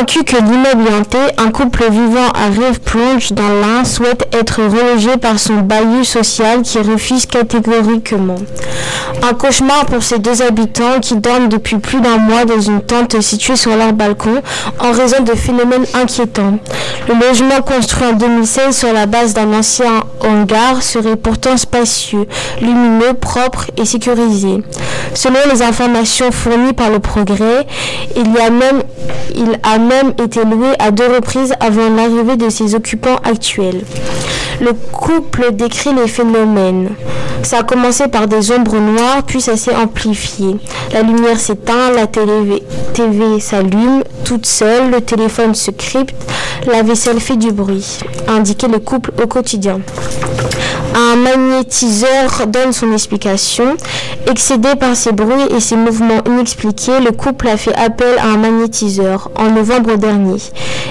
Convaincu que l'immeuble hanté, un couple vivant à Rêve plonge dans l'un souhaite être relogé par son bailli social qui refuse catégoriquement. Un cauchemar pour ces deux habitants qui dorment depuis plus d'un mois dans une tente située sur leur balcon en raison de phénomènes inquiétants. Le logement construit en 2016 sur la base d'un ancien hangar serait pourtant spacieux, lumineux, propre et sécurisé. Selon les informations fournies par le progrès, il, a même été loué à deux reprises avant l'arrivée de ses occupants actuels. Le couple décrit les phénomènes. Ça a commencé par des ombres noires, puis ça s'est amplifié. La lumière s'éteint, la télé TV s'allume toute seule, le téléphone se crypte, la vaisselle fait du bruit, a indiqué le couple au quotidien. Un magnétiseur donne son explication. Excédé par ces bruits et ces mouvements inexpliqués, le couple a fait appel à un magnétiseur en novembre dernier.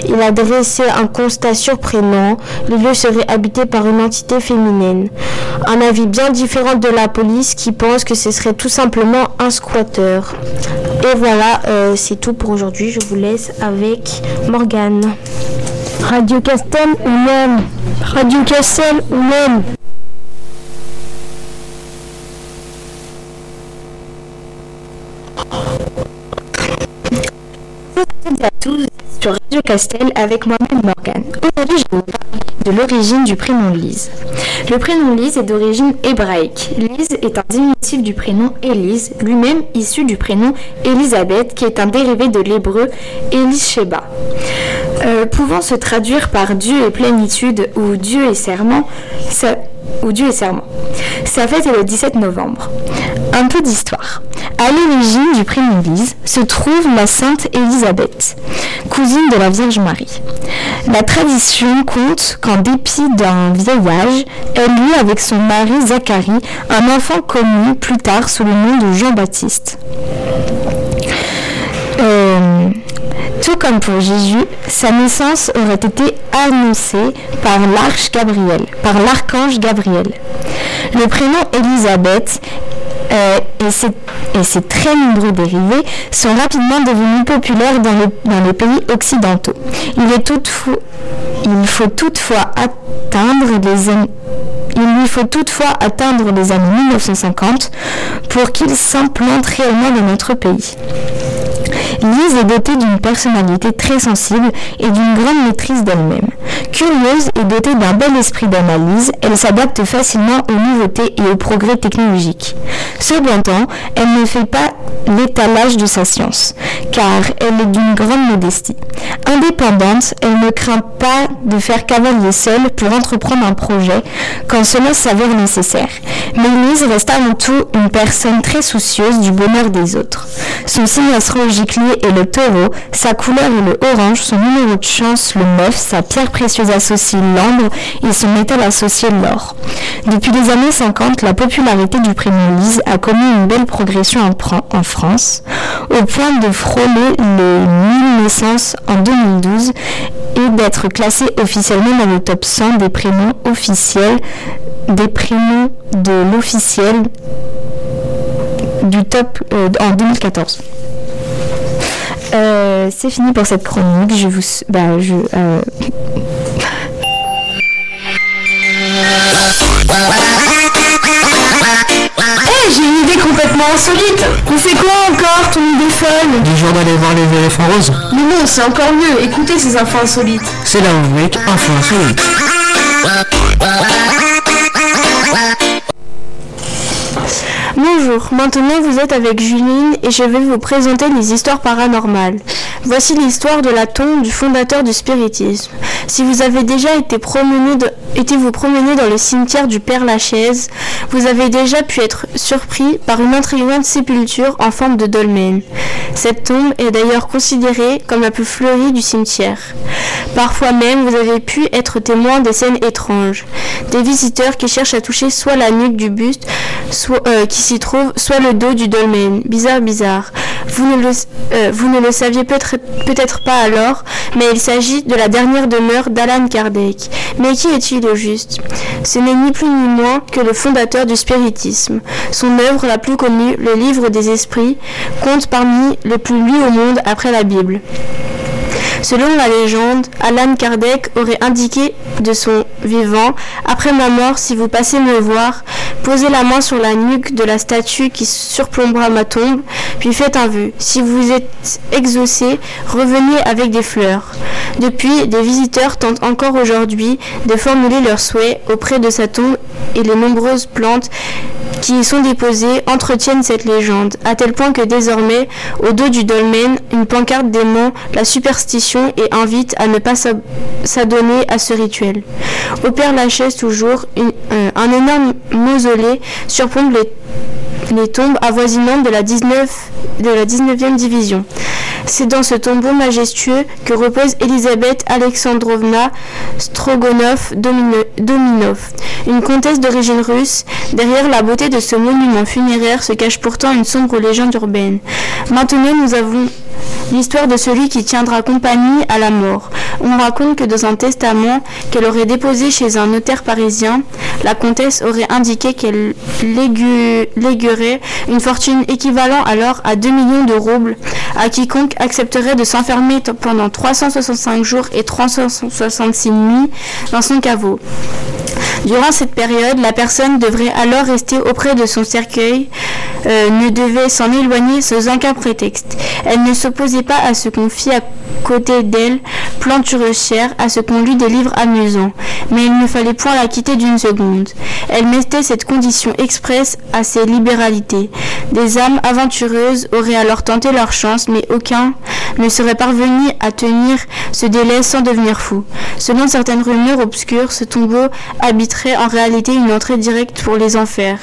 Il a dressé un constat surprenant. Le lieu serait habité par une entité féminine. Un avis bien différent de la police qui pense que ce serait tout simplement un squatteur. Et voilà, euh, c'est tout pour aujourd'hui. Je vous laisse avec Morgane. Radio Castel ou même Radio Castel ou même toutes et à tous sur Radio Castel avec moi-même Morgane. Aujourd'hui, je vais vous parler de l'origine du prénom Lise. Le prénom Lise est d'origine hébraïque. Lise est un diminutif du prénom Élise, lui-même issu du prénom Élisabeth, qui est un dérivé de l'hébreu Elisheba. Euh, pouvant se traduire par Dieu et plénitude ou Dieu et ou Dieu et serment. Sa fête est le 17 novembre. Un peu d'histoire. À l'origine du prénom Lise se trouve la sainte Élisabeth, cousine de la Vierge Marie. La tradition compte qu'en dépit d'un vieillage, elle eut avec son mari Zacharie un enfant connu plus tard sous le nom de Jean-Baptiste. Euh, tout comme pour Jésus, sa naissance aurait été annoncée par l'arche Gabriel, par l'archange Gabriel. Le prénom Élisabeth et, ses, et, ses, très nombreux dérivés sont rapidement devenus populaires dans, le, dans les pays occidentaux. Il, il lui faut toutefois atteindre les années 1950 pour qu'il s'implante réellement dans notre pays. Lise est dotée d'une personnalité très sensible et d'une grande maîtrise d'elle-même. Curieuse et dotée d'un bel esprit d'analyse, elle s'adapte facilement aux nouveautés et aux progrès technologiques. Cependant, elle ne fait pas l'étalage de sa science, car elle est d'une grande modestie. Indépendante, elle ne craint pas de faire cavalier seule pour entreprendre un projet quand cela s'avère nécessaire. Mais Lise reste avant tout une personne très soucieuse du bonheur des autres. Son signe astrologique est le taureau, sa couleur est le orange, son numéro de chance le 9, sa pierre précieuse associée l'ambre et son métal associé l'or. Depuis les années 50, la popularité du prénom Lise a connu une belle progression en, France, au point de frôler les 1000 naissances en 2012 et d'être classée officiellement dans le top 100 des prénoms officiels, des prénoms de l'officiel du top euh, en 2014. Euh, c'est fini pour cette chronique. Je vous. Bah, je. Euh... Hey, j'ai une idée complètement insolite On fait quoi encore, ton idée folle Du jour d'aller voir les éléphants roses Mais non, c'est encore mieux, écoutez ces infos insolites C'est la rubrique Info Insolite Bonjour, maintenant vous êtes avec Juline et je vais vous présenter les histoires paranormales. Voici l'histoire de la tombe du fondateur du spiritisme. Si vous avez déjà été, promené vous promener dans le cimetière du Père Lachaise, vous avez déjà pu être surpris par une intrigante sépulture en forme de dolmen. Cette tombe est d'ailleurs considérée comme la plus fleurie du cimetière. Parfois même, vous avez pu être témoin de scènes étranges. Des visiteurs qui cherchent à toucher soit la nuque du buste, soit, euh, qui trouve, soit le dos du dolmen. Bizarre, bizarre. Vous ne le, euh, saviez peut-être peut-être pas alors, mais il s'agit de la dernière demeure d'Alan Kardec. Mais qui est-il au juste? Ce n'est ni plus ni moins que le fondateur du spiritisme. Son œuvre la plus connue, le Livre des Esprits, compte parmi les plus lus au monde après la Bible. Selon la légende, Alan Kardec aurait indiqué de son vivant Après ma mort, si vous passez me voir, posez la main sur la nuque de la statue qui surplombera ma tombe, puis faites un vœu. Si vous êtes exaucé, revenez avec des fleurs. Depuis, des visiteurs tentent encore aujourd'hui de formuler leurs souhaits auprès de sa tombe et les nombreuses plantes qui y sont déposées entretiennent cette légende, à tel point que désormais, au dos du dolmen, une pancarte dément la superstition et invite à ne pas s'adonner à ce rituel. Au Père Lachaise, toujours, euh, un énorme mausolée surplombe les, tombes avoisinantes de la, 19, de la 19e division. C'est dans ce tombeau majestueux que repose Elisabeth Alexandrovna Strogonov Dominov, une comtesse d'origine russe. Derrière la beauté de ce monument funéraire se cache pourtant une sombre légende urbaine. Maintenant, nous avons l'histoire de celui qui tiendra compagnie à la mort. On raconte que dans un testament qu'elle aurait déposé chez un notaire parisien, la comtesse aurait indiqué qu'elle léguerait une fortune équivalente alors à 2 millions de roubles à quiconque accepterait de s'enfermer pendant 365 jours et 366 nuits dans son caveau. Durant cette période, la personne devrait alors rester auprès de son cercueil, euh, ne devait s'en éloigner sans aucun prétexte. Elle ne s'opposait pas à ce qu'on fit à côté d'elle, plantureuse chère, à ce qu'on lui des livres amusants, mais il ne fallait point la quitter d'une seconde. Elle mettait cette condition expresse à ses libéralités. Des âmes aventureuses auraient alors tenté leur chance, mais aucun ne serait parvenu à tenir ce délai sans devenir fou. Selon certaines rumeurs obscures, ce tombeau habiterait en réalité une entrée directe pour les enfers.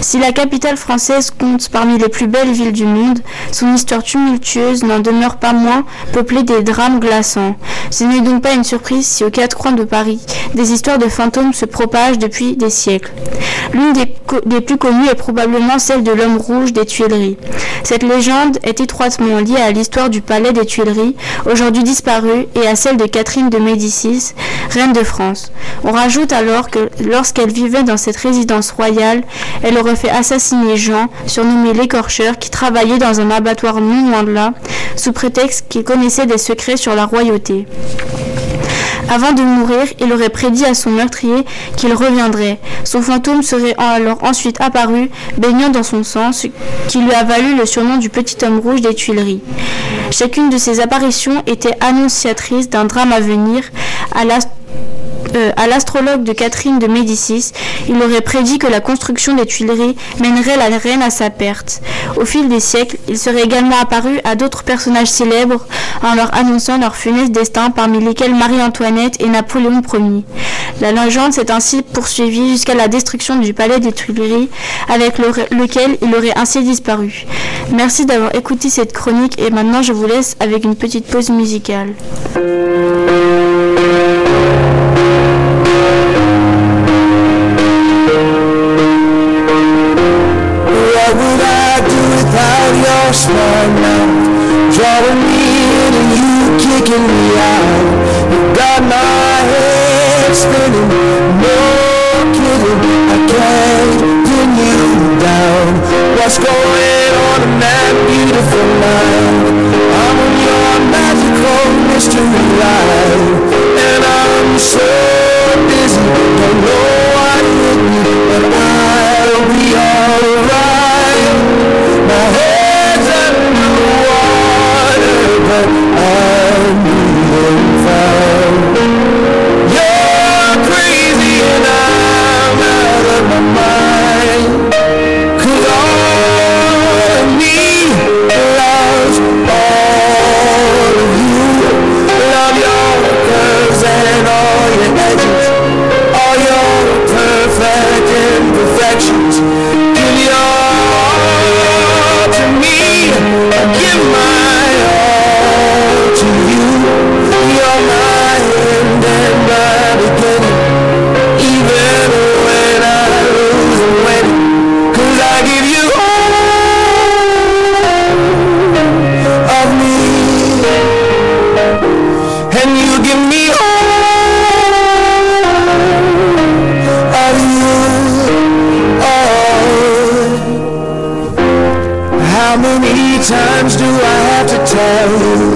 Si la capitale française compte parmi les plus belles villes du monde, son histoire tumultueuse n'en demeure pas moins peuplée des drames glaçants. Ce n'est donc pas une surprise si aux quatre coins de Paris, des histoires de fantômes se propagent depuis des siècles. L'une des, plus connues est probablement celle de l'homme rouge des Tuileries. Cette légende est étroitement liée à l'histoire du palais des Tuileries, aujourd'hui disparu, et à celle de Catherine de Médicis, reine de France. On rajoute alors que lorsqu'elle vivait dans cette résidence royale, elle aurait fait assassiner Jean, surnommé l'écorcheur, qui travaillait dans un abattoir non loin de là, sous prétexte qu'il connaissait des secrets sur la royauté. Avant de mourir, il aurait prédit à son meurtrier qu'il reviendrait. Son fantôme serait alors ensuite apparu, baignant dans son sang, ce qui lui a valu le surnom du petit homme rouge des Tuileries. Chacune de ces apparitions était annonciatrice d'un drame à venir, à la euh, à l'astrologue de Catherine de Médicis, il aurait prédit que la construction des Tuileries mènerait la reine à sa perte. Au fil des siècles, il serait également apparu à d'autres personnages célèbres en leur annonçant leur funeste destin, parmi lesquels Marie-Antoinette et Napoléon Ier. La légende s'est ainsi poursuivie jusqu'à la destruction du palais des Tuileries, avec lequel il aurait ainsi disparu. Merci d'avoir écouté cette chronique et maintenant je vous laisse avec une petite pause musicale. Smart mouth Drawing me in and you kicking me out. You got my head spinning No kidding, I can't pin you down. What's going on in that beautiful night? I'm on your magical mystery ride And I'm so busy, don't know what hit me But I'll be alright my mind. Times do I have to tell you?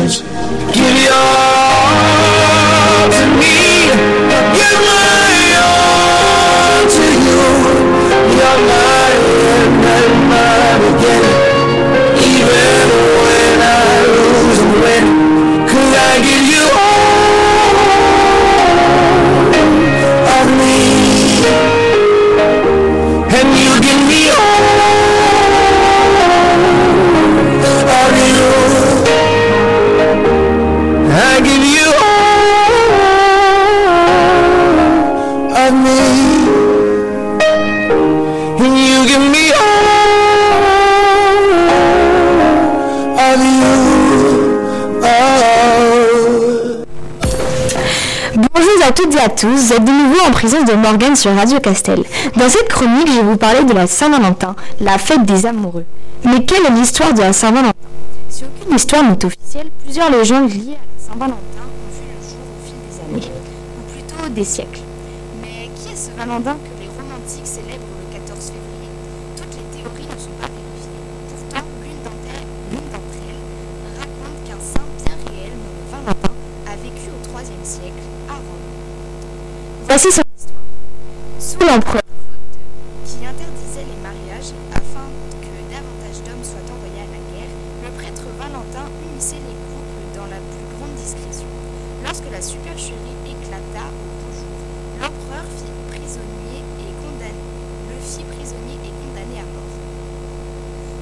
Imperfections. Give your all to me, give my all to you. You're my à toutes et à tous, vous êtes de nouveau en présence de Morgane sur Radio Castel. Dans cette chronique, je vais vous parler de la Saint-Valentin, la fête des amoureux. Mais quelle est l'histoire de la Saint-Valentin? Si aucune histoire n'est officielle, plusieurs légendes liées à la Saint-Valentin ont vu le jour au fil des années, ou plutôt des siècles. Mais qui est ce Valentin les romantiques célèbrent le 14 février Toutes les théories ne sont pas vérifiées. Pourtant, l'une d'entre elles, l'une d'entre elles raconte qu'un saint bien réel nommé Valentin a vécu au IIIe siècle à Rome. Voici son histoire. Sous l'empereur Claude II, qui interdisait les mariages afin que davantage d'hommes soient envoyés à la guerre, le prêtre Valentin unissait les couples dans la plus grande discrétion. Lorsque la supercherie éclata au beau jour, l'empereur fit prisonnier et condamné, le fit prisonnier et condamné à mort.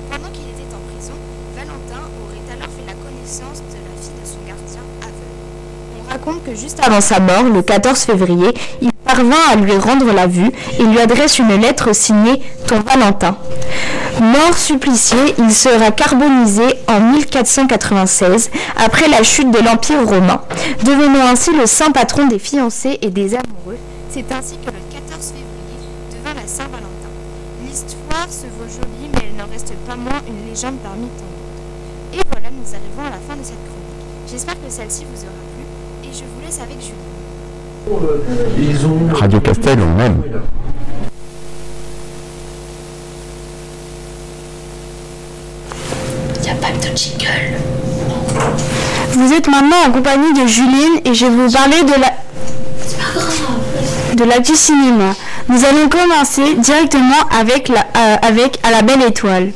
Pendant qu'il était en prison, Valentin aurait alors fait la connaissance de la fille de son gardien aveugle. On raconte que juste sa mort, le 14 février, il parvint à lui rendre la vue et lui adresse une lettre signée Ton Valentin. Mort supplicié, il sera carbonisé en 1496 après la chute de l'Empire romain, devenant ainsi le saint patron des fiancés et des amoureux. C'est ainsi que le 14 février devint la Saint-Valentin. L'histoire se vaut jolie, mais elle n'en reste pas moins une légende parmi tant d'autres. Et voilà, nous arrivons à la fin de cette chronique. J'espère que celle-ci vous aura et je vous laisse avec Julie. Radio Castel, on aime. Vous êtes maintenant en compagnie de Juline et je vais vous parler de la de la du cinéma. Nous allons commencer directement avec, la, euh, avec À la belle étoile.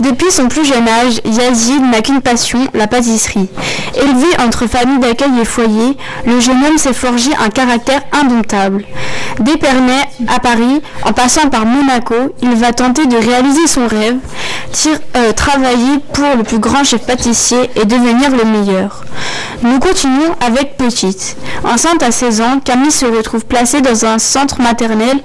Depuis son plus jeune âge, Yazid n'a qu'une passion, la pâtisserie. Élevé entre famille d'accueil et foyer, le jeune homme s'est forgé un caractère indomptable. D'Épernay à Paris, en passant par Monaco, il va tenter de réaliser son rêve, euh, travailler pour le plus grand chef pâtissier et devenir le meilleur. Nous continuons avec Petite. Enceinte à 16 ans, Camille se retrouve placée dans un centre maternel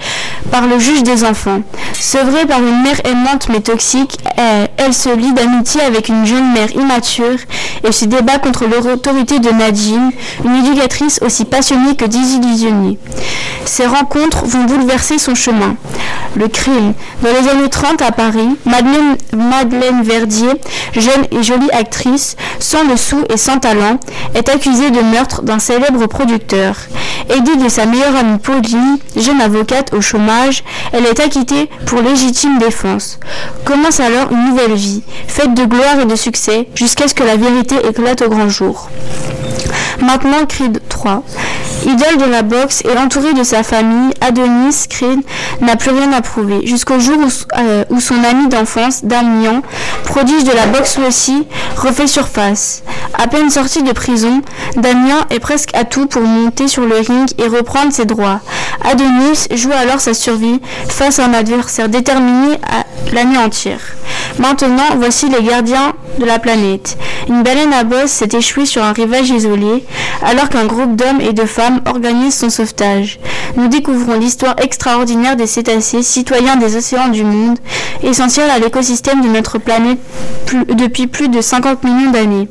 par le juge des enfants. Sevrée par une mère aimante mais toxique, elle, se lie d'amitié avec une jeune mère immature et se débat contre l'autorité de Nadine, une éducatrice aussi passionnée que désillusionnée. Ces rencontres vont bouleverser son chemin. Le crime. Dans les années 30 à Paris, Madeleine, Madeleine Verdier, jeune et jolie actrice, sans le sou et sans talent, est accusée de meurtre d'un célèbre producteur. Aidée de sa meilleure amie Pauline, jeune avocate au chômage, elle est acquittée pour légitime défense. Commence alors une vie, faite de gloire et de succès, jusqu'à ce que la vérité éclate au grand jour. Maintenant, Creed 3. Idole de la boxe et entouré de sa famille, Adonis Creed n'a plus rien à prouver, jusqu'au jour où, euh, son ami d'enfance, Damien, prodige de la boxe aussi, refait surface. À peine sorti de prison, Damien est presque à tout pour monter sur le ring et reprendre ses droits. Adonis joue alors sa survie face à un adversaire déterminé à l'anéantir. Maintenant, voici les gardiens de la planète. Une baleine à bosse s'est échouée sur un rivage isolé, alors qu'un groupe d'hommes et de femmes organise son sauvetage. Nous découvrons l'histoire extraordinaire des cétacés, citoyens des océans du monde, essentiels à l'écosystème de notre planète depuis plus de 50 millions d'années.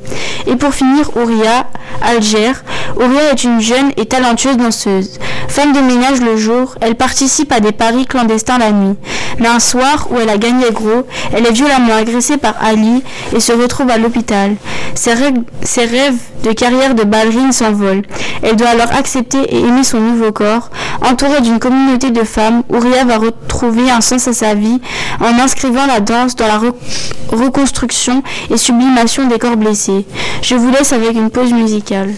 Et pour finir, Ouria, Alger. Ouria est une jeune et talentueuse danseuse. Femme de ménage le jour, elle participe à des paris clandestins la nuit. Mais un soir où elle a gagné gros, elle est violemment agressée par Ali et se retrouve à l'hôpital. Ses, rêves de carrière de ballerine s'envolent. Elle doit alors accepter et aimer son nouveau corps. Entourée d'une communauté de femmes, Ouria va retrouver un sens à sa vie en inscrivant la danse dans la reconstruction et sublimation des corps blessés. Je vous laisse avec une pause musicale.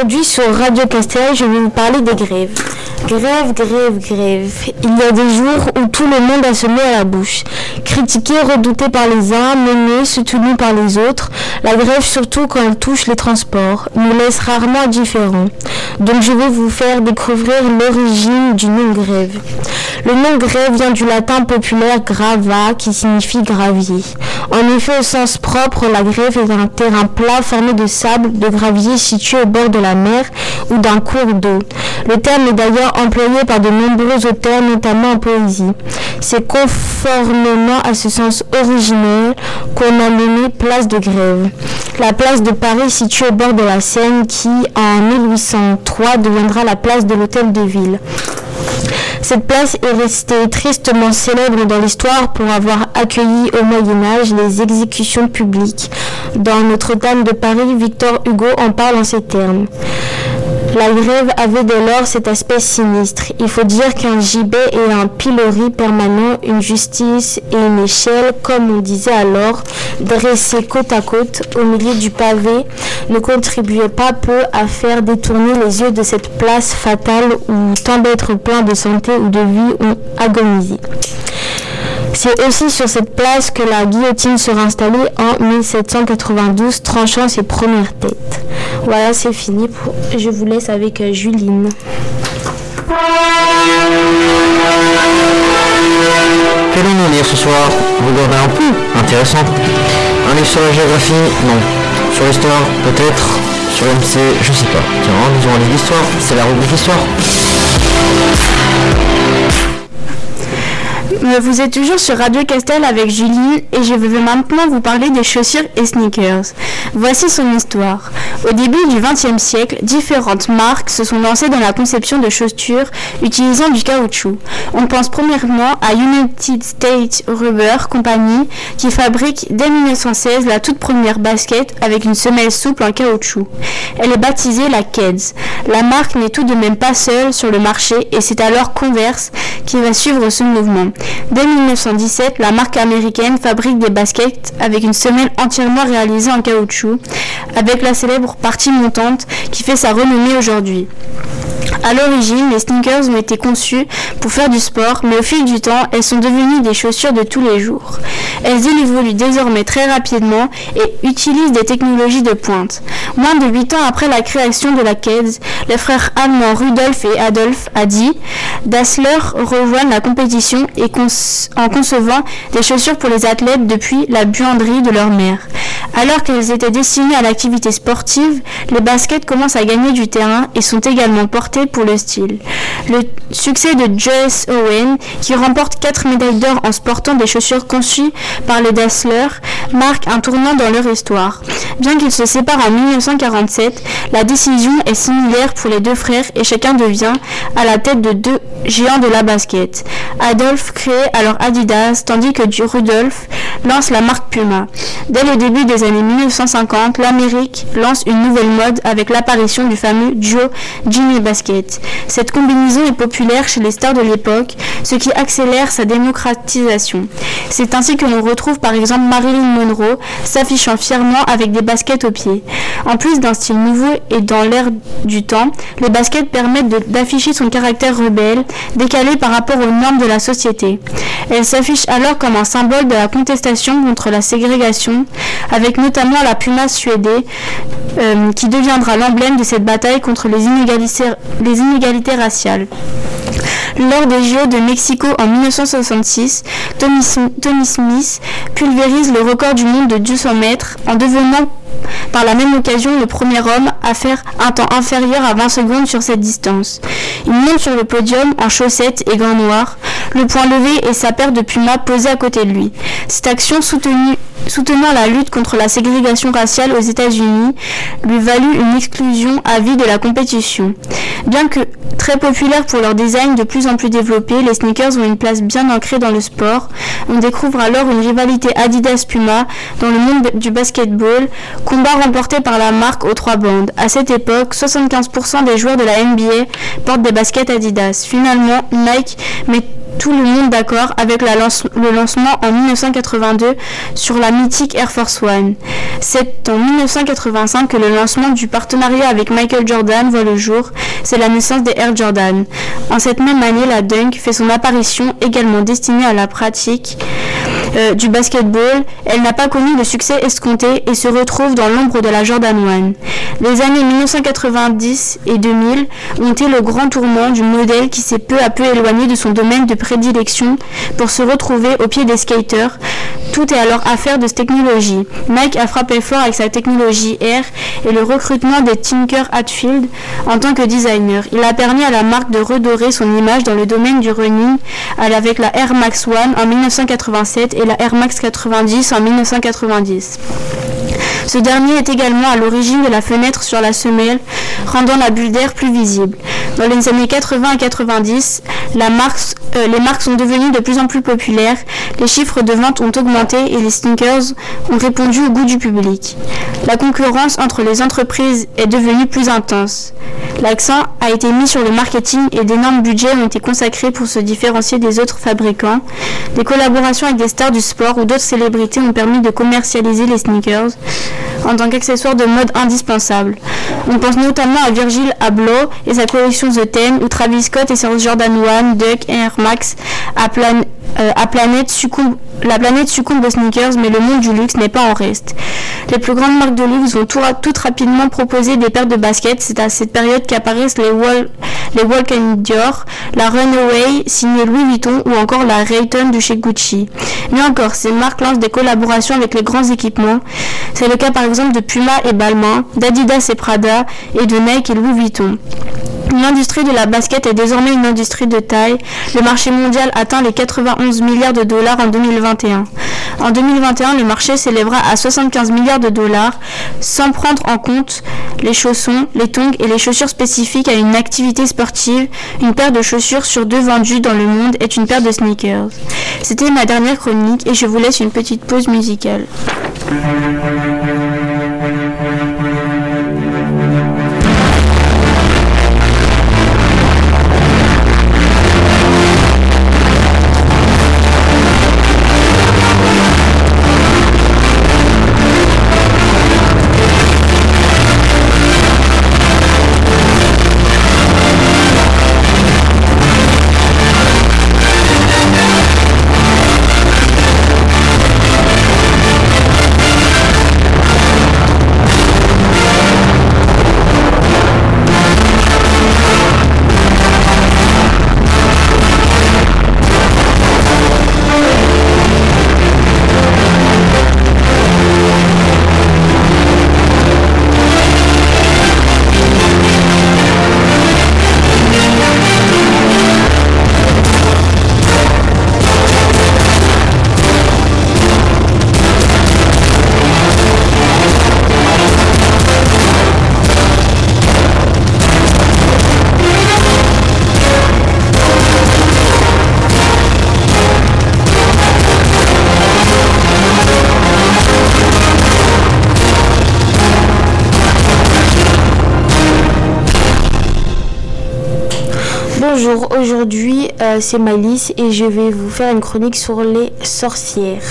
Aujourd'hui sur Radio Castel, je vais vous parler des grèves. Grève, grève, grève. Il y a des jours où tout le monde a se mis à la bouche. Critiqué, redouté par les uns, mené, soutenu par les autres, la grève, surtout quand elle touche les transports, nous laisse rarement indifférents. Donc je vais vous faire découvrir l'origine du nom grève. Le nom grève vient du latin populaire grava qui signifie gravier. En effet, au sens propre, la grève est un terrain plat formé de sable, de gravier situé au bord de la mer ou d'un cours d'eau. Le terme est d'ailleurs employé par de nombreux auteurs, notamment en poésie. C'est conformément à ce sens originel qu'on a nommé place de grève. La place de Paris située au bord de la Seine qui, en 1803, deviendra la place de l'hôtel de ville. Cette place est restée tristement célèbre dans l'histoire pour avoir accueilli au Moyen Âge les exécutions publiques. Dans Notre-Dame de Paris, Victor Hugo en parle en ces termes. La grève avait dès lors cet aspect sinistre. Il faut dire qu'un gibet et un pilori permanent, une justice et une échelle, comme on disait alors, dressés côte à côte au milieu du pavé, ne contribuaient pas peu à faire détourner les yeux de cette place fatale où tant d'êtres pleins de santé ou de vie ont agonisé. C'est aussi sur cette place que la guillotine sera installée en 1792, tranchant ses premières têtes. Voilà, c'est fini. Pour... Je vous laisse avec euh, Juline. Quel allons lire ce soir? Vous regardez un peu Intéressant. Un livre sur la géographie? Non. Sur l'histoire? Peut-être. Sur MC Je sais pas. Tiens, nous un livre d'histoire. C'est la rubrique histoire. Vous êtes toujours sur Radio Castel avec Julie et je vais maintenant vous parler des chaussures et sneakers. Voici son histoire. Au début du XXe siècle, différentes marques se sont lancées dans la conception de chaussures utilisant du caoutchouc. On pense premièrement à United States Rubber Company qui fabrique dès 1916 la toute première basket avec une semelle souple en caoutchouc. Elle est baptisée la Keds. La marque n'est tout de même pas seule sur le marché et c'est alors Converse qui va suivre ce mouvement. Dès 1917, la marque américaine fabrique des baskets avec une semelle entièrement réalisée en caoutchouc, avec la célèbre partie montante qui fait sa renommée aujourd'hui. À l'origine, les sneakers ont été conçus pour faire du sport, mais au fil du temps, elles sont devenues des chaussures de tous les jours. Elles évoluent désormais très rapidement et utilisent des technologies de pointe. Moins de 8 ans après la création de la Keds, les frères allemands Rudolf et Adolf Adi Dassler rejoignent la compétition en concevant des chaussures pour les athlètes depuis la buanderie de leur mère. Alors qu'elles étaient destinées à l'activité sportive, les baskets commencent à gagner du terrain et sont également portées pour le style. Le succès de Joyce Owen, qui remporte 4 médailles d'or en sportant des chaussures conçues par les Dassler, marque un tournant dans leur histoire. Bien qu'ils se séparent en 1947, la décision est similaire pour les deux frères et chacun devient à la tête de deux géants de la basket. Adolphe crée alors Adidas, tandis que Rudolf lance la marque Puma. Dès le début des années 1950, l'Amérique lance une nouvelle mode avec l'apparition du fameux duo Jimmy Basket. Cette combinaison est populaire chez les stars de l'époque, ce qui accélère sa démocratisation. C'est ainsi que l'on retrouve par exemple Marilyn Monroe s'affichant fièrement avec des baskets aux pieds. En plus d'un style nouveau et dans l'air du temps, les baskets permettent d'afficher son caractère rebelle, décalé par rapport aux normes de la société. Elle s'affiche alors comme un symbole de la contestation contre la ségrégation, avec notamment la puma suédée, euh, qui deviendra l'emblème de cette bataille contre les inégalités, inégalités raciales. Lors des Jeux de Mexico en 1966, Tony, Tony Smith pulvérise le record du monde de 200 mètres en devenant par la même occasion le premier homme à faire un temps inférieur à 20 secondes sur cette distance. Il monte sur le podium en chaussettes et gants noirs, le poing levé et sa paire de pumas posée à côté de lui. Cette action soutenant la lutte contre la ségrégation raciale aux États-Unis, lui valut une exclusion à vie de la compétition. Bien que très populaires pour leur design de plus en plus développé, les sneakers ont une place bien ancrée dans le sport. On découvre alors une rivalité Adidas-Puma dans le monde du basketball, combat remporté par la marque aux trois bandes. À cette époque, 75% des joueurs de la NBA portent des baskets Adidas. Finalement, Nike met tout le monde d'accord avec le lancement en 1982 sur la mythique Air Force One. C'est en 1985 que le lancement du partenariat avec Michael Jordan voit le jour. C'est la naissance des Air Jordan. En cette même année, la Dunk fait son apparition également destinée à la pratique euh, du basketball, elle n'a pas connu le succès escompté et se retrouve dans l'ombre de la Jordan 1. Les années 1990 et 2000 ont été le grand tourment du modèle qui s'est peu à peu éloigné de son domaine de prédilection pour se retrouver au pied des skaters. Tout est alors affaire de technologie. Nike a frappé fort avec sa technologie Air et le recrutement des Tinker Hatfield en tant que designer. Il a permis à la marque de redorer son image dans le domaine du running avec la Air Max One en 1987 et la Air Max 90 en 1990. Ce dernier est également à l'origine de la fenêtre sur la semelle, rendant la bulle d'air plus visible. Dans les années 80 et 90, euh, les marques sont devenues de plus en plus populaires, les chiffres de vente ont augmenté et les sneakers ont répondu au goût du public. La concurrence entre les entreprises est devenue plus intense. L'accent a été mis sur le marketing et d'énormes budgets ont été consacrés pour se différencier des autres fabricants. Des collaborations avec des stars du sport ou d'autres célébrités ont permis de commercialiser les sneakers en tant qu'accessoire de mode indispensable. On pense notamment à Virgil Abloh et sa collection The Ten, ou Travis Scott et ses Jordan 1, Duck et Air Max à, euh, la planète succombe aux sneakers, mais le monde du luxe n'est pas en reste. Les plus grandes marques de luxe vont tout, tout rapidement proposer des paires de baskets. C'est à cette période qu'apparaissent les, les Walk Dior, la Runaway signée Louis Vuitton ou encore la Rayton de chez Gucci. Mais encore, ces marques lancent des collaborations avec les grands équipements. C'est le cas par exemple de Puma et Balmain, d'Adidas et Prada et de Nike et Louis Vuitton. L'industrie de la basket est désormais une industrie de taille. Le marché mondial atteint les 91 milliards de dollars en 2021. En 2021, le marché s'élèvera à 75 milliards de dollars, sans prendre en compte les chaussons, les tongs et les chaussures spécifiques à une activité sportive. Une paire de chaussures sur deux vendues dans le monde est une paire de sneakers. C'était ma dernière chronique et je vous laisse une petite pause musicale. C'est Malice et je vais vous faire une chronique sur les sorcières.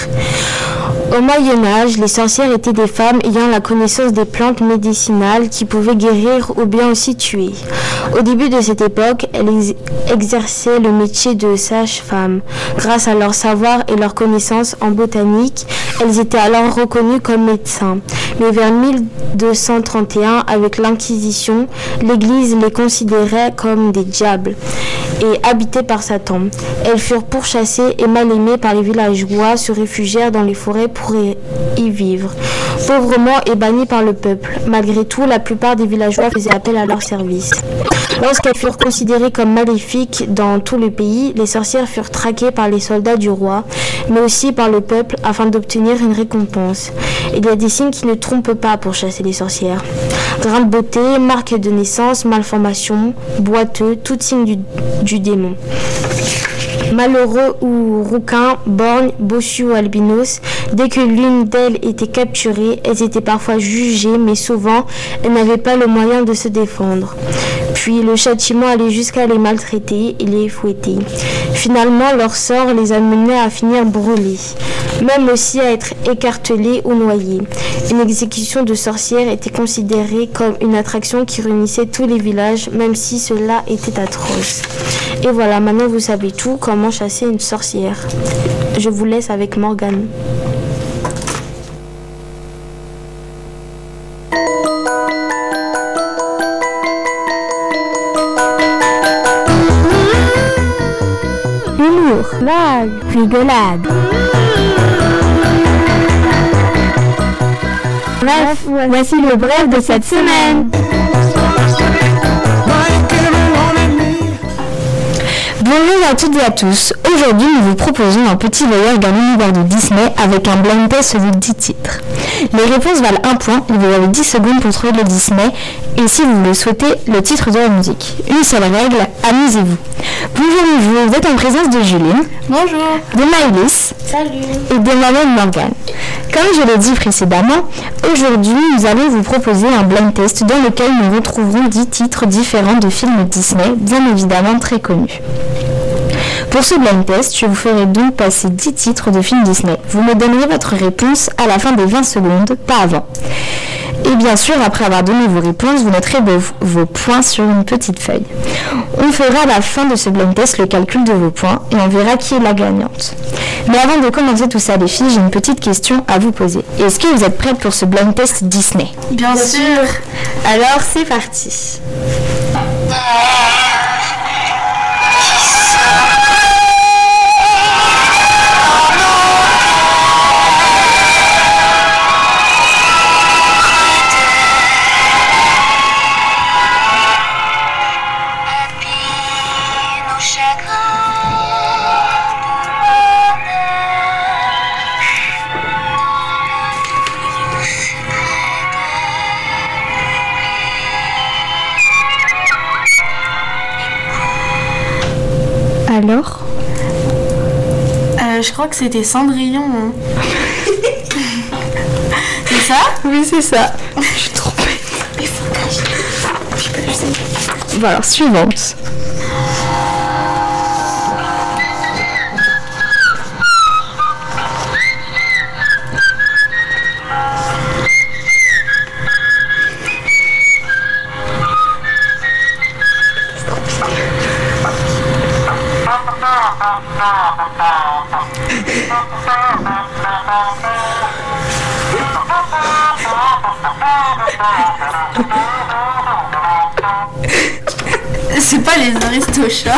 Au Moyen Âge, les sorcières étaient des femmes ayant la connaissance des plantes médicinales qui pouvaient guérir ou bien aussi tuer. Au début de cette époque, elles exerçaient le métier de sage-femme. Grâce à leur savoir et leur connaissance en botanique, elles étaient alors reconnues comme médecins. Mais vers 1231, avec l'Inquisition, l'Église les considérait comme des diables et habitées par Satan. Elles furent pourchassées et mal aimées par les villageois, se réfugièrent dans les forêts pour y vivre. Pauvrement et bannies par le peuple. Malgré tout, la plupart des villageois faisaient appel à leur service. Lorsqu'elles furent considérées comme maléfiques dans tout le pays, les sorcières furent traquées par les soldats du roi, mais aussi par le peuple afin d'obtenir une récompense. Il y a des signes qui ne trompent pas pour chasser les sorcières. Grain de beauté, marque de naissance, malformation, boiteux, tout signe du démon. Malheureux ou rouquins, borgnes, bossus ou albinos, dès que l'une d'elles était capturée, elles étaient parfois jugées, mais souvent elles n'avaient pas le moyen de se défendre. Puis le châtiment allait jusqu'à les maltraiter et les fouetter. Finalement, leur sort les amenait à finir brûlés, même aussi à être écartelés ou noyés. Une exécution de sorcières était considérée comme une attraction qui réunissait tous les villages, même si cela était atroce. Et voilà, maintenant vous savez tout, comment chasser une sorcière. Je vous laisse avec Morgane. Rigolade. Bref, voici le bref de cette semaine. Bonjour à toutes et à tous. Aujourd'hui, nous vous proposons un petit voyage dans l'univers de Disney avec un blind test de 10 titres. Les réponses valent un point et vous avez 10 secondes pour trouver le Disney et si vous le souhaitez, le titre de la musique. Une seule règle, amusez-vous. Bonjour, bonjour, vous êtes en présence de Juline. Bonjour. De Maëlys. Salut Et de moi-même Morgane. Comme je l'ai dit précédemment, aujourd'hui nous allons vous proposer un blind test dans lequel nous retrouverons 10 titres différents de films Disney, bien évidemment très connus. Pour ce blind test, je vous ferai donc passer 10 titres de films Disney. Vous me donnerez votre réponse à la fin des 20 secondes, pas avant. Et bien sûr, après avoir donné vos réponses, vous noterez vos, vos points sur une petite feuille. On fera à la fin de ce blind test le calcul de vos points et on verra qui est la gagnante. Mais avant de commencer tout ça, les filles, j'ai une petite question à vous poser. Est-ce que vous êtes prêtes pour ce blind test Disney? Bien, sûr. Alors c'est parti. nos c'était Cendrillon. hein. C'est ça? Oui, c'est ça. Je suis trop bête. Voilà, suivante. C'est pas les Aristochats.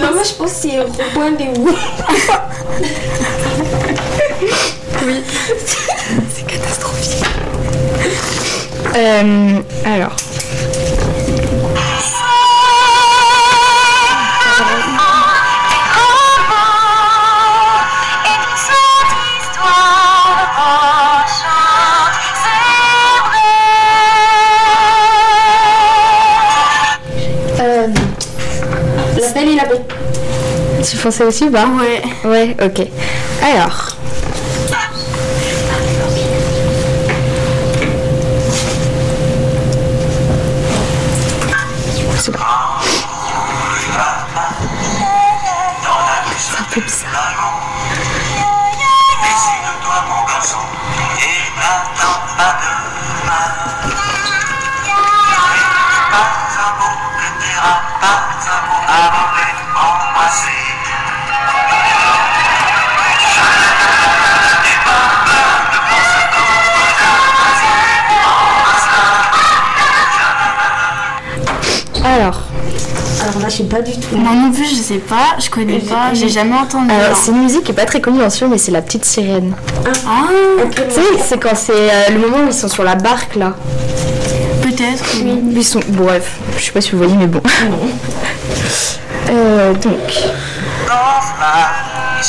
Non, moi je pense que c'est Robin des Bois. Euh, alors. Pensais aussi pas Ouais. Ouais, ok. Alors. Je sais pas du tout. Moi non plus, je sais pas, je connais pas, j'ai jamais entendu. alors, non. c'est une musique qui est pas très connue dans ce film, mais c'est la petite sirène. Ah, Tu sais, c'est quand c'est euh, le moment où ils sont sur la barque là. peut-être. Ils sont. Bref, je sais pas si vous voyez, mais bon. Euh, donc. Ma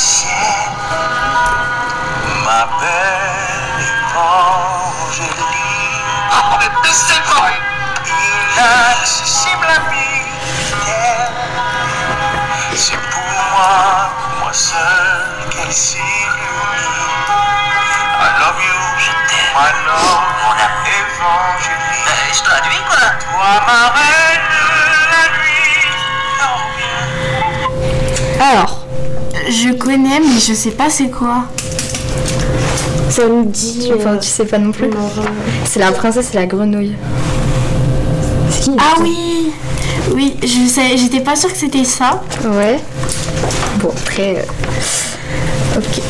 Euh, je traduis quoi Toi, Alors, je connais, mais je sais pas c'est quoi. Ça me dit. Enfin, tu sais pas euh, non plus. C'est la princesse et la grenouille. Ah oui Oui, je sais, j'étais pas sûre que c'était ça. Ouais. Bon, après. Euh, ok.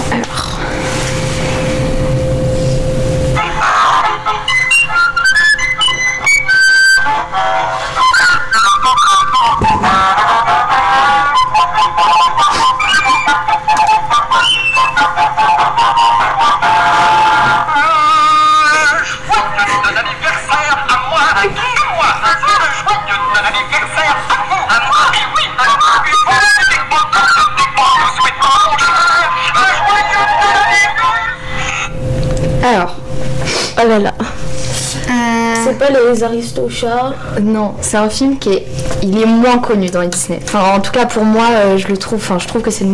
Les Aristochats. Non, c'est un film qui est. Il est moins connu dans les Disney. Enfin, en tout cas, pour moi, euh, je le trouve. Enfin, je trouve que c'est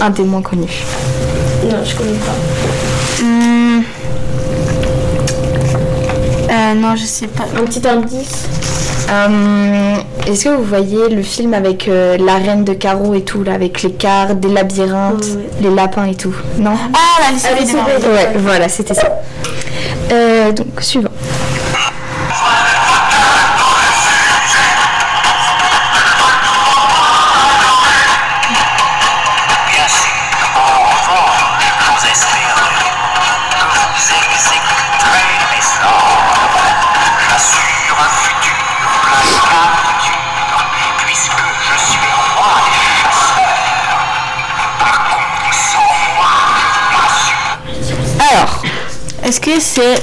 un des moins connus. Non, je connais pas. hum, euh, non, je sais pas. Un petit indice. Euh, Est-ce que vous voyez le film avec euh, la reine de carreaux et tout, là, avec les cartes, des labyrinthes, ouais. les lapins et tout Non? Ah, la liste Alice Ouais, voilà, c'était ça. Euh, donc, suivant.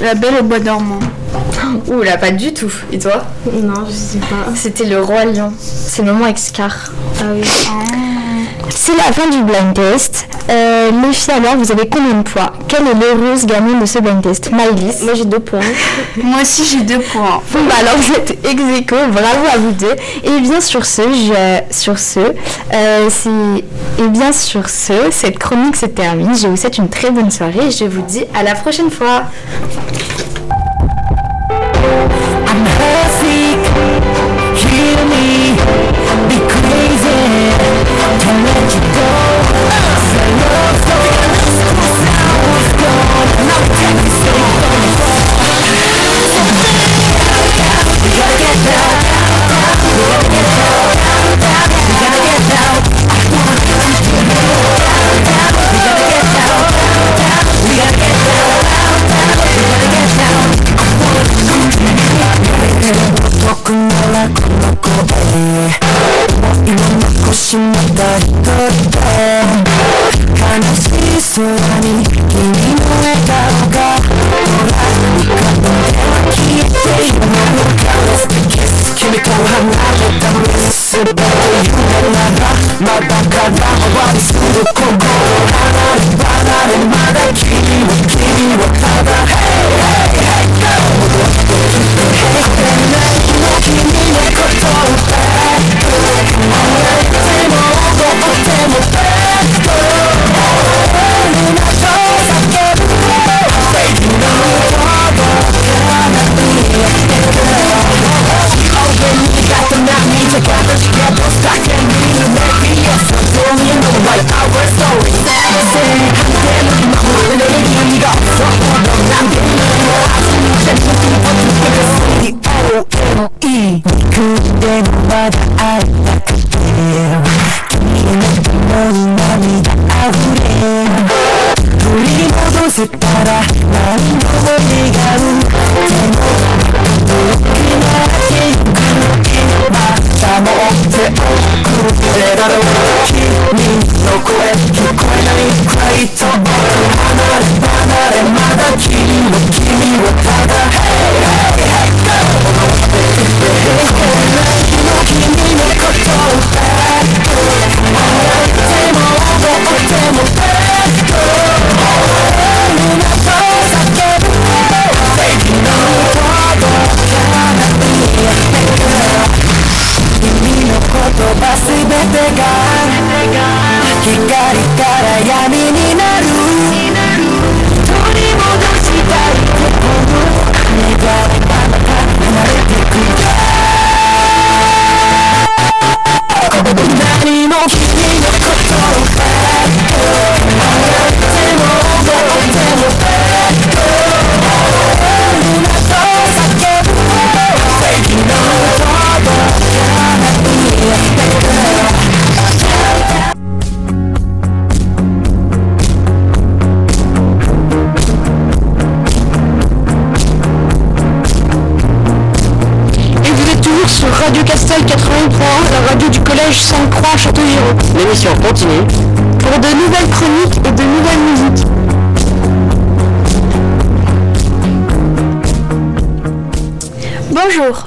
La Belle au Bois dormant ouh là, pas du tout. Et toi Non, je sais pas. C'était le roi lion. C'est le moment avec Scar. Ah oui. C'est la fin du blind test. Euh, les filles, alors, vous avez combien de points Quelle est l'heureuse gagnante de ce blind test Maëlys Moi j'ai deux points. Moi aussi, j'ai deux points. Bon bah alors vous êtes ex aequo, bravo à vous deux. Et bien sur ce, je, sur ce, euh, c'est et bien sur ce, cette chronique se termine. Je vous souhaite une très bonne soirée et je vous dis à la prochaine fois.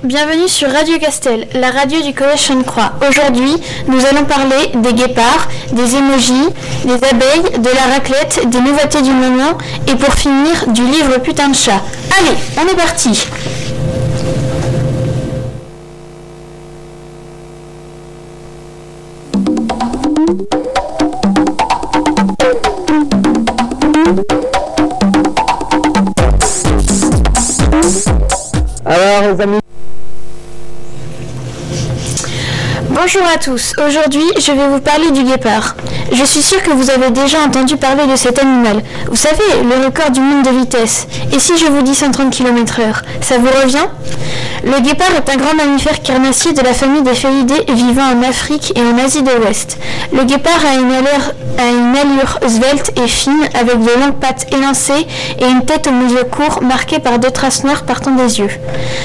Bienvenue sur Radio Castel, la radio du Collège Sainte-Croix. Aujourd'hui, nous allons parler des guépards, des émojis, des abeilles, de la raclette, des nouveautés du moment et pour finir, du livre Putain de chat. Allez, on est parti Bonjour à tous, aujourd'hui je vais vous parler du guépard. Je suis sûre que vous avez déjà entendu parler de cet animal. Vous savez, le record du monde de vitesse. Et si je vous dis 130 km h ça vous revient? Le guépard est un grand mammifère carnassier de la famille des félidés vivant en Afrique et en Asie de l'Ouest. Le guépard a une allure, a une allure svelte et fine avec de longues pattes élancées et une tête aux museau court marquée par deux traces noires partant des yeux.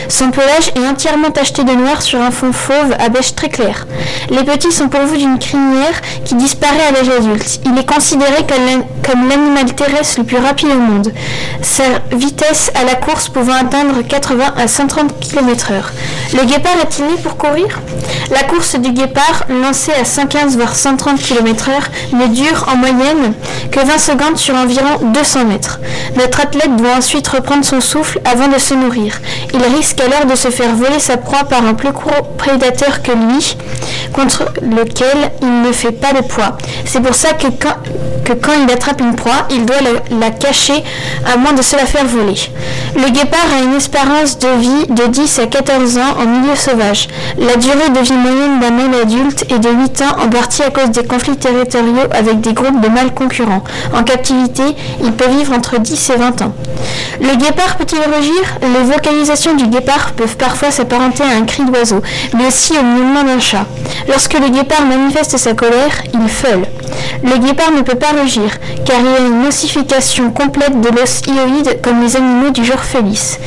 Son pelage est entièrement tacheté de noir sur un fond fauve à beige très clair. Les petits sont pourvus d'une crinière qui disparaît à l'âge adulte. Il est considéré comme l'an- comme l'animal terrestre le plus rapide au monde. Sa vitesse à la course pouvant atteindre 80 à 130 km h Le guépard est-il né pour courir? La course du guépard, lancée à 115 voire 130 km h ne dure en moyenne que 20 secondes sur environ 200 mètres. Notre athlète doit ensuite reprendre son souffle avant de se nourrir. Il risque alors de se faire voler sa proie par un plus gros prédateur que lui, contre lequel il ne fait pas de poids. C'est pour ça que quand, il attrape une proie, il doit la, la cacher à moins de se la faire voler. Le guépard a une espérance de vie de 10 à 14 ans en milieu sauvage. La durée de vie moyenne d'un mâle adulte est de 8 ans en partie à cause des conflits territoriaux avec des groupes de mâles concurrents. En captivité, il peut vivre entre 10 et 20 ans. Le guépard peut-il rugir? Les vocalisations du guépard peuvent parfois s'apparenter à un cri d'oiseau, mais aussi au miaulement d'un chat. Lorsque le guépard manifeste sa colère, il feule. Le guépard ne peut pas rugir, car il a une ossification complète de l'os hyoïde comme les animaux du genre Felis.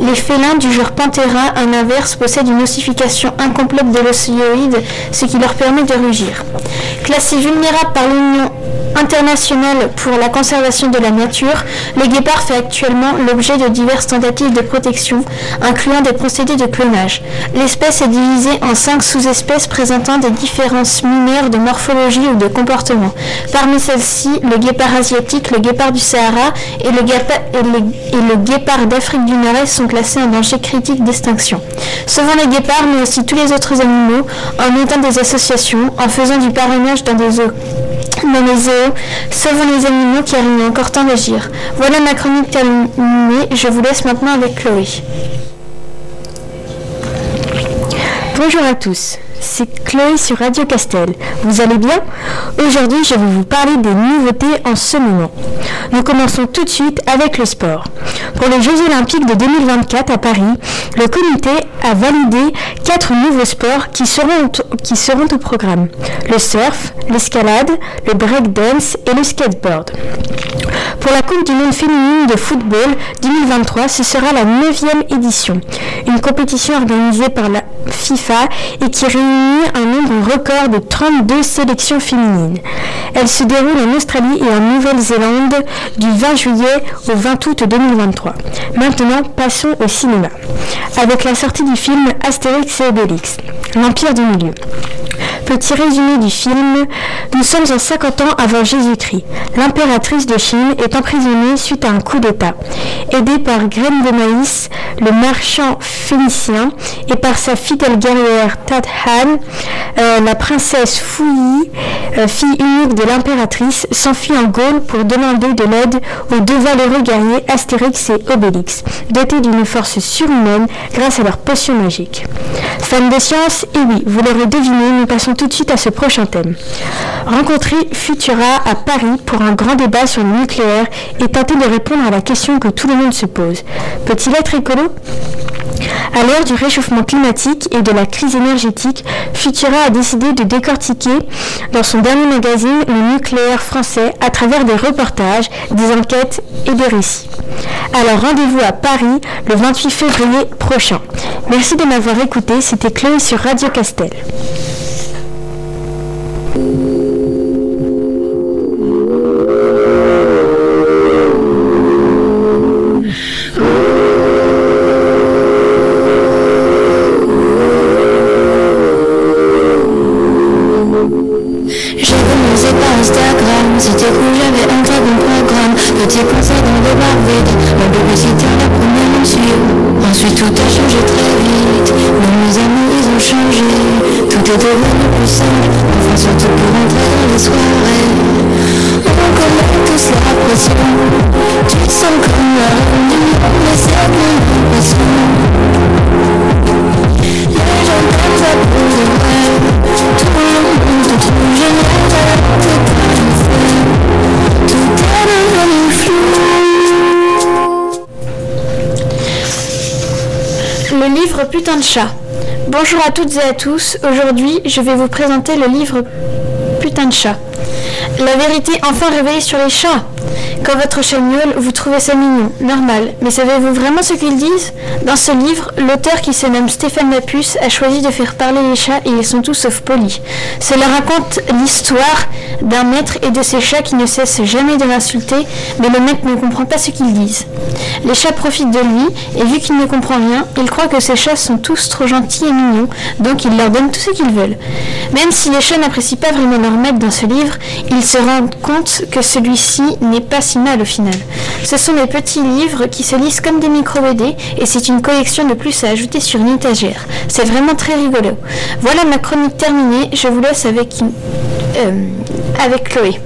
Les félins du genre Panthera, à l'inverse, possèdent une ossification incomplète de l'os hyoïde, ce qui leur permet de rugir. Classé vulnérable par l'Union internationale pour la conservation de la nature, le guépard fait actuellement l'objet de diverses tentatives de protection, incluant des procédés de clonage. L'espèce est divisée en cinq sous-espèces présentant des différences mineures de morphologie ou de comportement. Parmi celles-ci, le guépard asiatique, le guépard du Sahara et le, guépard d'Afrique du Nord-Est sont classés en danger critique d'extinction. Sauvant les guépards, mais aussi tous les autres animaux, en aidant des associations, en faisant du parrainage dans des dans les zoos, sauvant les animaux car il est encore temps d'agir. Voilà ma chronique terminée, je vous laisse maintenant avec Chloé. Bonjour à tous, c'est Chloé sur Radio Castel. Vous allez bien? Aujourd'hui, je vais vous parler des nouveautés en ce moment. Nous commençons tout de suite avec le sport. Pour les Jeux Olympiques de 2024 à Paris, le comité a validé quatre nouveaux sports qui seront, qui seront au programme. Le surf, l'escalade, le breakdance et le skateboard. Pour la Coupe du monde féminine de football 2023, ce sera la 9e édition. Une compétition organisée par la FIFA et qui réunit un nombre record de 32 sélections féminines. Elle se déroule en Australie et en Nouvelle-Zélande du 20 juillet au 20 août 2023. Maintenant, passons au cinéma. Avec la sortie du film Astérix et Obélix, l'Empire du Milieu. Petit résumé du film, nous sommes en 50 ans avant Jésus-Christ. L'impératrice de Chine est emprisonnée suite à un coup d'État. Aidée par Graine de Maïs, le marchand phénicien, et par sa fidèle guerrière Tadhan, euh, la princesse Fouilly, euh, fille unique de l'impératrice, s'enfuit en Gaule pour demander de l'aide aux deux valeureux guerriers Astérix et Obélix, dotés d'une force surhumaine grâce à leur potion magique. Fan de science Et oui, vous l'aurez deviné, nous passons tout de suite à ce prochain thème. Rencontrer Futura à Paris pour un grand débat sur le nucléaire et tenter de répondre à la question que tout le monde se pose. Peut-il être écolo? À l'heure du réchauffement climatique et de la crise énergétique, Futura a décidé de décortiquer dans son dernier magazine le nucléaire français à travers des reportages, des enquêtes et des récits. Alors rendez-vous à Paris le 28 février prochain. Merci de m'avoir écouté, c'était Chloé sur Radio Castel. Bonjour à toutes et à tous. Aujourd'hui, je vais vous présenter le livre Putain de chat. La vérité enfin révélée sur les chats. Quand votre chat miaule, vous trouvez ça mignon, normal. Mais savez-vous vraiment ce qu'ils disent? Dans ce livre, l'auteur qui se nomme Stéphane Lapuce a choisi de faire parler les chats et ils sont tous sauf polis. Cela raconte l'histoire d'un maître et de ses chats qui ne cessent jamais de l'insulter, mais le maître ne comprend pas ce qu'ils disent. Les chats profitent de lui et vu qu'il ne comprend rien, il croit que ses chats sont tous trop gentils et mignons, donc il leur donne tout ce qu'ils veulent. Même si les chats n'apprécient pas vraiment leur maître dans ce livre, ils se rendent compte que celui-ci n'est pas si mal au final. Ce sont des petits livres qui se lisent comme des micro-BD et c'est une collection de plus à ajouter sur une étagère. C'est vraiment très rigolo. Voilà ma chronique terminée, je vous laisse avec, euh, avec Chloé.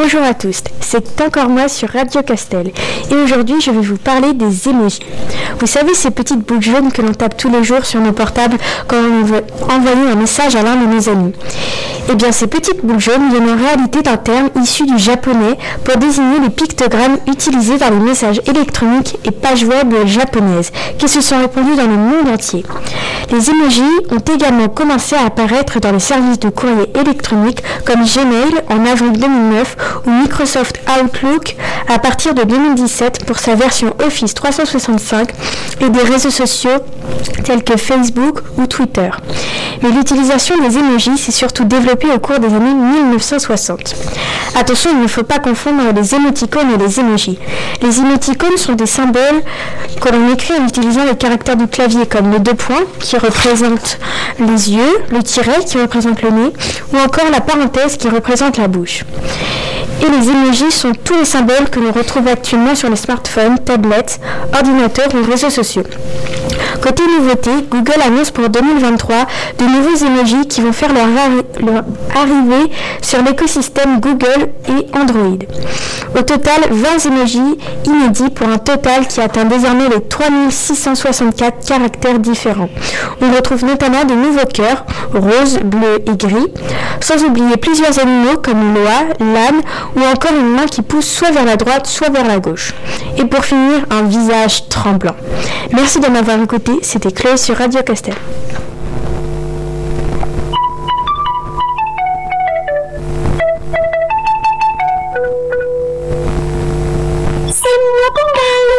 Bonjour à tous, c'est encore moi sur Radio Castel et aujourd'hui je vais vous parler des émojis. Vous savez ces petites boules jaunes que l'on tape tous les jours sur nos portables quand on veut envoyer un message à l'un de nos amis Eh bien ces petites boules jaunes viennent en réalité d'un terme issu du japonais pour désigner les pictogrammes utilisés dans les messages électroniques et pages web japonaises qui se sont répandus dans le monde entier. Les emojis ont également commencé à apparaître dans les services de courrier électronique comme Gmail en avril 2009 ou Microsoft Outlook à partir de 2017 pour sa version Office 365 et des réseaux sociaux tels que Facebook ou Twitter. Mais l'utilisation des emojis s'est surtout développée au cours des années 1960. Attention, il ne faut pas confondre les émoticônes et les emojis. Les émoticônes sont des symboles que l'on écrit en utilisant les caractères du clavier comme le deux points qui représente les yeux, le tiret qui représente le nez ou encore la parenthèse qui représente la bouche. Et les emojis sont tous les symboles que l'on retrouve actuellement sur les smartphones, tablettes, ordinateurs ou réseaux sociaux. Côté nouveauté, Google annonce pour 2023 de nouveaux emojis qui vont faire leur, arri- leur arrivée sur l'écosystème Google et Android. Au total, 20 emojis inédits pour un total qui atteint désormais les 3664 caractères différents. On retrouve notamment de nouveaux cœurs, rose, bleu et gris, sans oublier plusieurs animaux comme l'oie, l'âne ou encore une main qui pousse soit vers la droite, soit vers la gauche. Et pour finir, un visage tremblant. Merci de m'avoir écouté, c'était Chloé sur Radio Castel.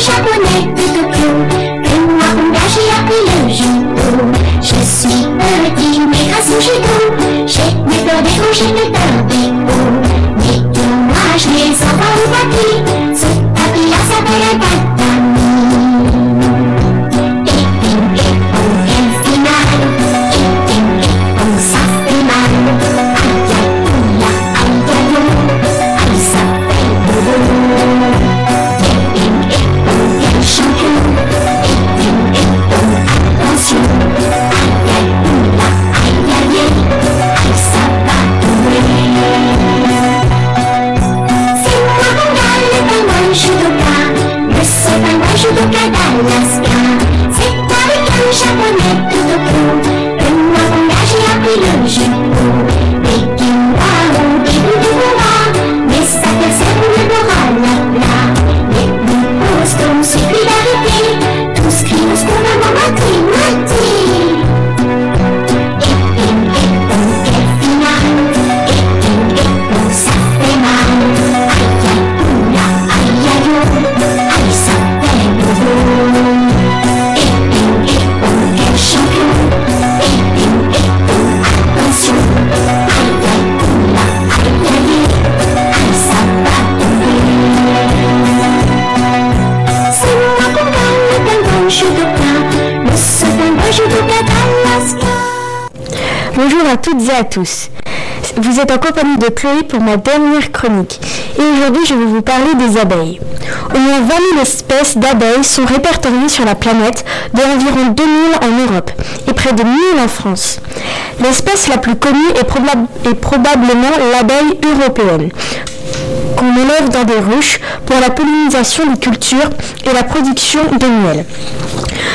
japonais de Tokyo que moi Panga j'ai le judo. Je suis petit, mais grâce au judo, j'ai mes peurs des des hauts. Mais je les envoie au tapis. Ce tapis-là s'appelle un. Vous êtes en compagnie de Chloé pour ma dernière chronique. Et aujourd'hui, je vais vous parler des abeilles. Au moins 20 000 espèces d'abeilles sont répertoriées sur la planète, dont environ 2 000 en Europe et près de 1000 en France. L'espèce la plus connue est, est probablement l'abeille européenne qu'on élève dans des ruches pour la pollinisation des cultures et la production de miel.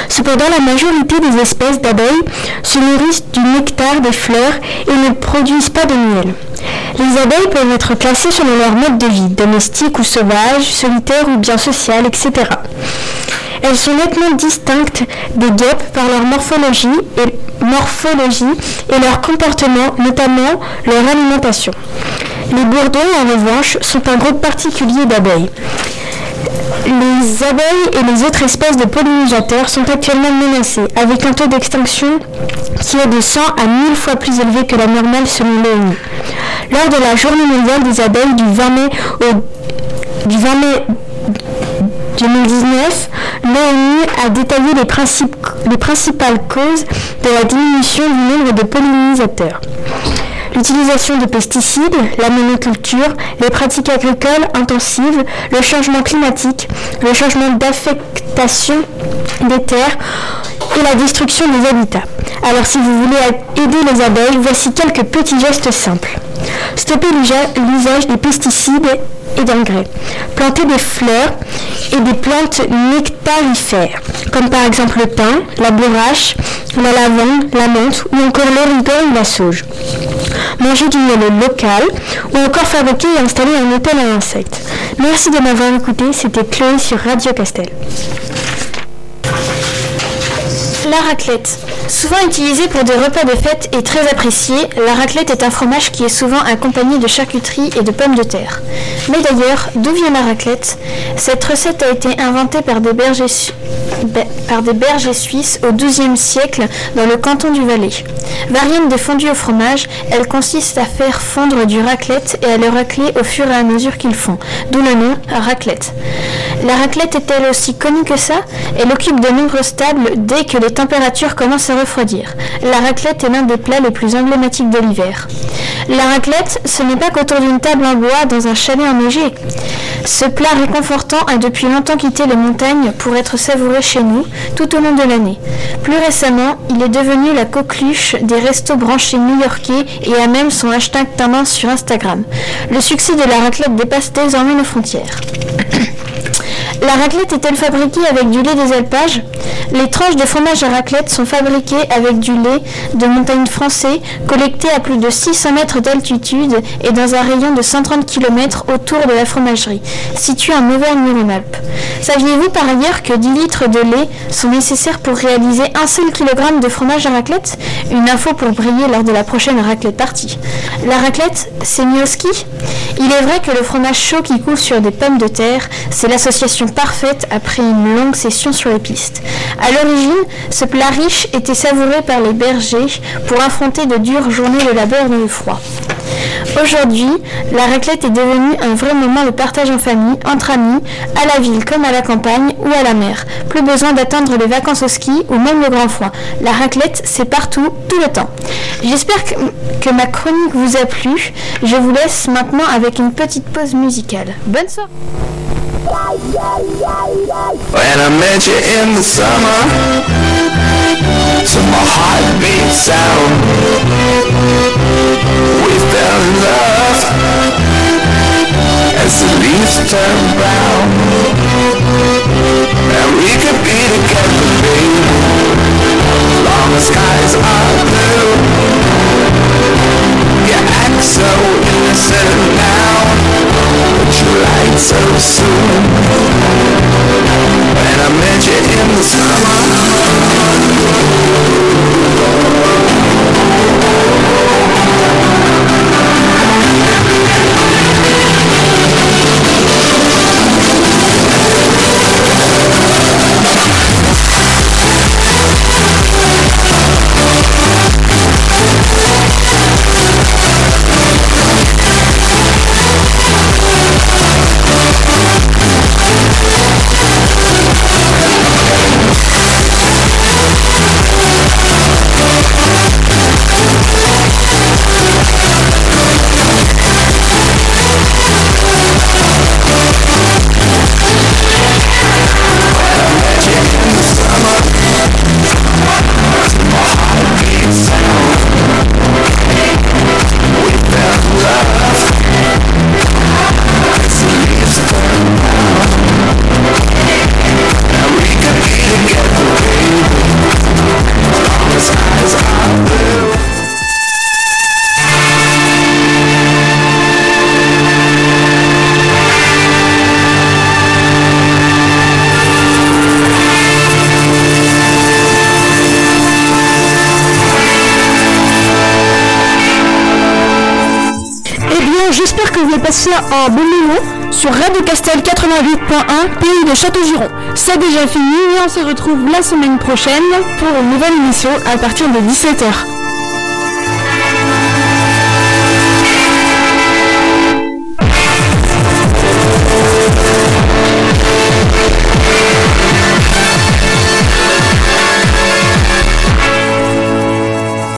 Cependant, la majorité des espèces d'abeilles se nourrissent du nectar des fleurs et ne produisent pas de miel. Les abeilles peuvent être classées selon leur mode de vie, domestique ou sauvage, solitaire ou bien social, etc. Elles sont nettement distinctes des guêpes par leur morphologie et, leur comportement, notamment leur alimentation. Les bourdons, en revanche, sont un groupe particulier d'abeilles. Les abeilles et les autres espèces de pollinisateurs sont actuellement menacées, avec un taux d'extinction qui est de 100 à 1000 fois plus élevé que la normale selon l'ONU. Lors de la journée mondiale des abeilles du 20 mai au du 20 mai 2019, l'ONU a détaillé les principales causes de la diminution du nombre de pollinisateurs. L'utilisation de pesticides, la monoculture, les pratiques agricoles intensives, le changement climatique, le changement d'affectation des terres et la destruction des habitats. Alors si vous voulez aider les abeilles, voici quelques petits gestes simples. Stopper l'usa- l'usage des pesticides et d'engrais. Planter des fleurs et des plantes nectarifères, comme par exemple le pin, la bourrache, la lavande, la menthe ou encore l'origan ou la sauge. Manger du miel local ou encore fabriquer et installer un hôtel à insectes. Merci de m'avoir écouté, c'était Chloé sur Radio Castel. La raclette. Souvent utilisée pour des repas de fête et très appréciée, la raclette est un fromage qui est souvent accompagné de charcuterie et de pommes de terre. Mais d'ailleurs, d'où vient la raclette? Cette recette a été inventée par des bergers, suisses au XIIe siècle dans le canton du Valais. Variante des fondus au fromage, elle consiste à faire fondre du raclette et à le racler au fur et à mesure qu'ils font, d'où le nom raclette. La raclette est-elle aussi connue que ça? Elle occupe de nombreuses tables dès que les températures commencent à refroidir. La raclette est l'un des plats les plus emblématiques de l'hiver. La raclette, ce n'est pas qu'autour d'une table en bois dans un chalet enneigé. Ce plat réconfortant a depuis longtemps quitté les montagnes pour être savouré chez nous tout au long de l'année. Plus récemment, il est devenu la coqueluche des restos branchés new-yorkais et a même son hashtag tendance sur Instagram. Le succès de la raclette dépasse désormais nos frontières. La raclette est-elle fabriquée avec du lait des alpages? Les tranches de fromage à raclette sont fabriquées avec du lait de montagne français collecté à plus de 600 mètres d'altitude et dans un rayon de 130 km autour de la fromagerie, située en Auvergne-Rhône-Alpes. Saviez-vous par ailleurs que 10 litres de lait sont nécessaires pour réaliser un seul kilogramme de fromage à raclette? Une info pour briller lors de la prochaine raclette partie. La raclette, c'est mieux au ski Il est vrai que le fromage chaud qui coule sur des pommes de terre, c'est l'association parfaite après une longue session sur les pistes. À l'origine, ce plat riche était savouré par les bergers pour affronter de dures journées de labeur dans le froid. Aujourd'hui, la raclette est devenue un vrai moment de partage en famille, entre amis, à la ville comme à la campagne ou à la mer. Plus besoin d'attendre les vacances au ski ou même le grand froid. La raclette, c'est partout, tout le temps. J'espère que, que ma chronique vous a plu. Je vous laisse maintenant avec une petite pause musicale. Bonne soirée When I met you in the summer. To my heartbeat sound. We fell in love. As the leaves turn brown. And we could be together, baby. Long as skies are blue. You act so innocent. now But you lied so soon. When I met you in the summer 88.1, pays de Château-Giron. C'est déjà fini et on se retrouve la semaine prochaine pour une nouvelle émission à partir de 17h.